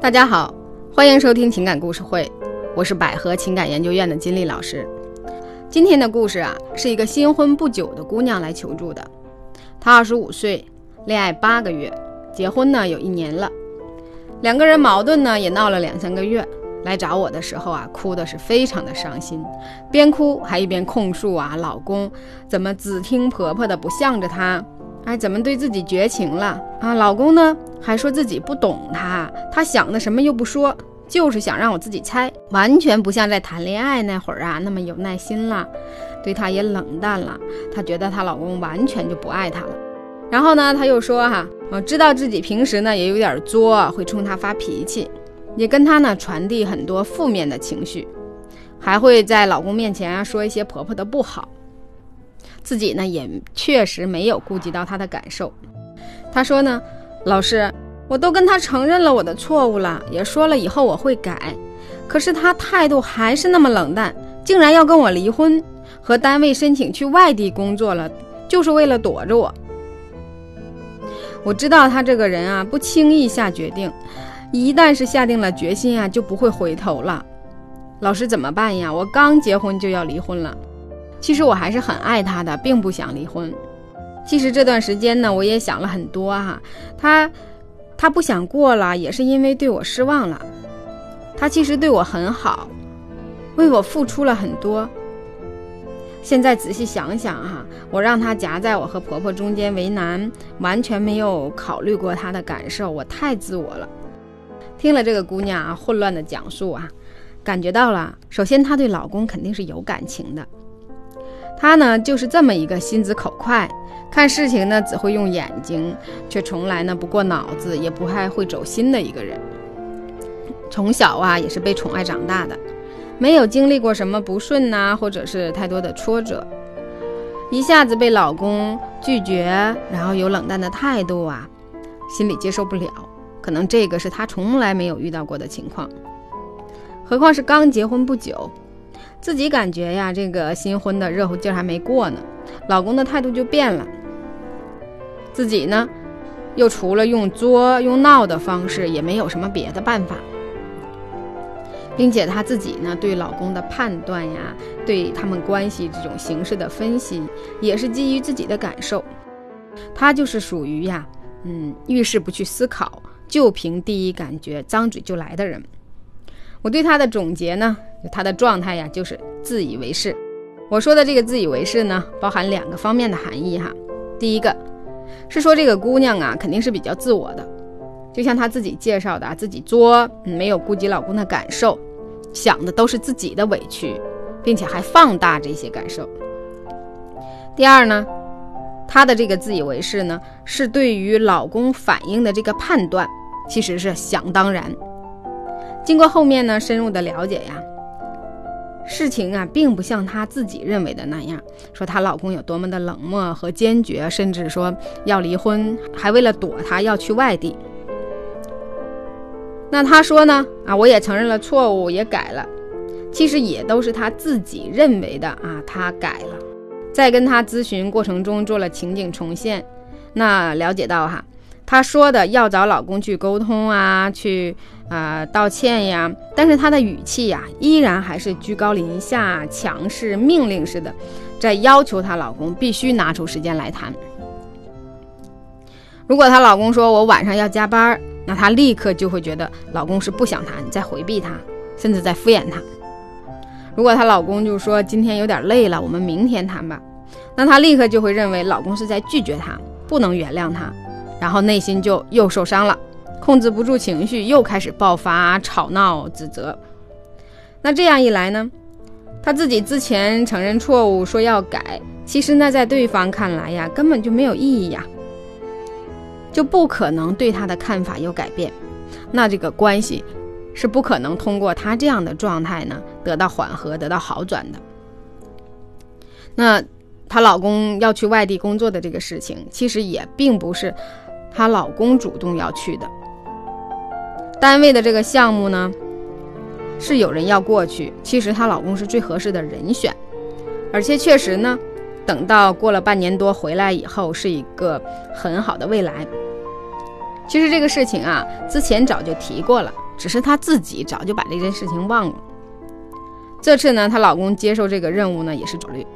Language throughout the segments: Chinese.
大家好，欢迎收听情感故事会，我是百合情感研究院的金丽老师。今天的故事啊，是一个新婚不久的姑娘来求助的。她二十五岁，恋爱八个月，结婚呢有一年了，两个人矛盾呢也闹了两三个月。来找我的时候啊，哭的是非常的伤心，边哭还一边控诉啊，老公怎么只听婆婆的，不向着她。哎，怎么对自己绝情了啊？老公呢，还说自己不懂他，他想的什么又不说，就是想让我自己猜，完全不像在谈恋爱那会儿啊那么有耐心了，对她也冷淡了。她觉得她老公完全就不爱她了。然后呢，她又说哈，我知道自己平时呢也有点作，会冲他发脾气，也跟他呢传递很多负面的情绪，还会在老公面前啊说一些婆婆的不好。自己呢也确实没有顾及到他的感受。她说呢，老师，我都跟他承认了我的错误了，也说了以后我会改，可是他态度还是那么冷淡，竟然要跟我离婚，和单位申请去外地工作了，就是为了躲着我。我知道他这个人啊，不轻易下决定，一旦是下定了决心啊，就不会回头了。老师怎么办呀？我刚结婚就要离婚了。其实我还是很爱他的，并不想离婚。其实这段时间呢，我也想了很多哈。他，他不想过了，也是因为对我失望了。他其实对我很好，为我付出了很多。现在仔细想想哈，我让他夹在我和婆婆中间为难，完全没有考虑过他的感受，我太自我了。听了这个姑娘啊混乱的讲述啊，感觉到了，首先她对老公肯定是有感情的。他呢，就是这么一个心直口快，看事情呢只会用眼睛，却从来呢不过脑子，也不太会走心的一个人。从小啊也是被宠爱长大的，没有经历过什么不顺呐，或者是太多的挫折，一下子被老公拒绝，然后有冷淡的态度啊，心里接受不了。可能这个是他从来没有遇到过的情况，何况是刚结婚不久。自己感觉呀，这个新婚的热乎劲儿还没过呢，老公的态度就变了。自己呢，又除了用作、用闹的方式，也没有什么别的办法。并且她自己呢，对老公的判断呀，对他们关系这种形式的分析，也是基于自己的感受。她就是属于呀，嗯，遇事不去思考，就凭第一感觉，张嘴就来的人。我对他的总结呢，他的状态呀，就是自以为是。我说的这个自以为是呢，包含两个方面的含义哈。第一个是说这个姑娘啊，肯定是比较自我的，就像她自己介绍的，自己作，没有顾及老公的感受，想的都是自己的委屈，并且还放大这些感受。第二呢，她的这个自以为是呢，是对于老公反应的这个判断，其实是想当然。经过后面呢深入的了解呀，事情啊并不像她自己认为的那样，说她老公有多么的冷漠和坚决，甚至说要离婚，还为了躲她要去外地。那她说呢啊，我也承认了错误，也改了，其实也都是她自己认为的啊，她改了。在跟她咨询过程中做了情景重现，那了解到哈。她说的要找老公去沟通啊，去啊道歉呀，但是她的语气呀，依然还是居高临下、强势、命令似的，在要求她老公必须拿出时间来谈。如果她老公说我晚上要加班，那她立刻就会觉得老公是不想谈，在回避她，甚至在敷衍她。如果她老公就说今天有点累了，我们明天谈吧，那她立刻就会认为老公是在拒绝她，不能原谅她。然后内心就又受伤了，控制不住情绪，又开始爆发、吵闹、指责。那这样一来呢，他自己之前承认错误，说要改，其实那在对方看来呀，根本就没有意义呀，就不可能对他的看法有改变。那这个关系是不可能通过他这样的状态呢得到缓和、得到好转的。那她老公要去外地工作的这个事情，其实也并不是。她老公主动要去的，单位的这个项目呢，是有人要过去。其实她老公是最合适的人选，而且确实呢，等到过了半年多回来以后，是一个很好的未来。其实这个事情啊，之前早就提过了，只是她自己早就把这件事情忘了。这次呢，她老公接受这个任务呢，也是考虑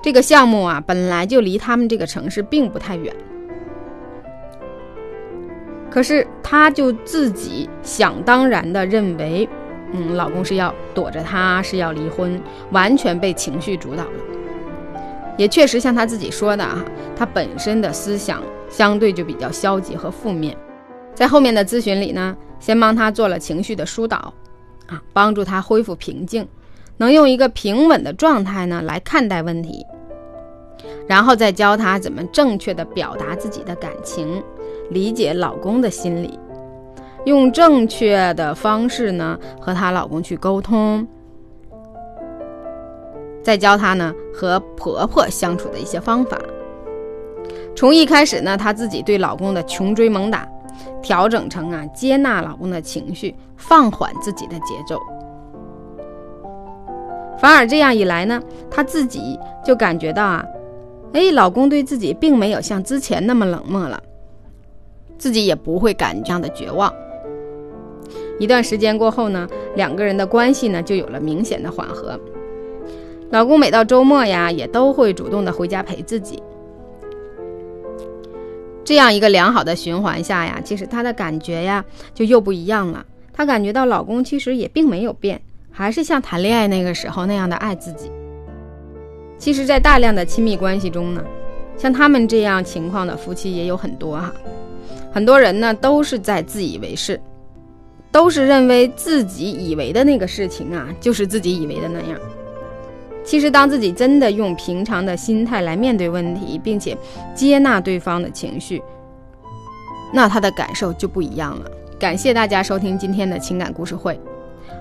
这个项目啊，本来就离他们这个城市并不太远，可是她就自己想当然的认为，嗯，老公是要躲着她，是要离婚，完全被情绪主导了。也确实像她自己说的啊，她本身的思想相对就比较消极和负面。在后面的咨询里呢，先帮她做了情绪的疏导。啊，帮助他恢复平静，能用一个平稳的状态呢来看待问题，然后再教她怎么正确的表达自己的感情，理解老公的心理，用正确的方式呢和她老公去沟通，再教她呢和婆婆相处的一些方法。从一开始呢，她自己对老公的穷追猛打。调整成啊，接纳老公的情绪，放缓自己的节奏。反而这样一来呢，她自己就感觉到啊，哎，老公对自己并没有像之前那么冷漠了，自己也不会感这样的绝望。一段时间过后呢，两个人的关系呢就有了明显的缓和。老公每到周末呀，也都会主动的回家陪自己。这样一个良好的循环下呀，其实她的感觉呀就又不一样了。她感觉到老公其实也并没有变，还是像谈恋爱那个时候那样的爱自己。其实，在大量的亲密关系中呢，像他们这样情况的夫妻也有很多哈。很多人呢都是在自以为是，都是认为自己以为的那个事情啊，就是自己以为的那样。其实，当自己真的用平常的心态来面对问题，并且接纳对方的情绪，那他的感受就不一样了。感谢大家收听今天的情感故事会。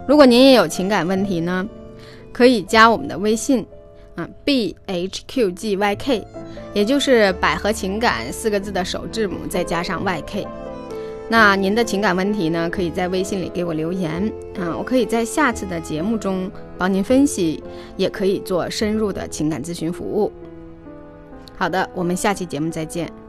如果您也有情感问题呢，可以加我们的微信，，b h q g y k，也就是百合情感四个字的首字母再加上 y k。那您的情感问题呢？可以在微信里给我留言啊，我可以在下次的节目中帮您分析，也可以做深入的情感咨询服务。好的，我们下期节目再见。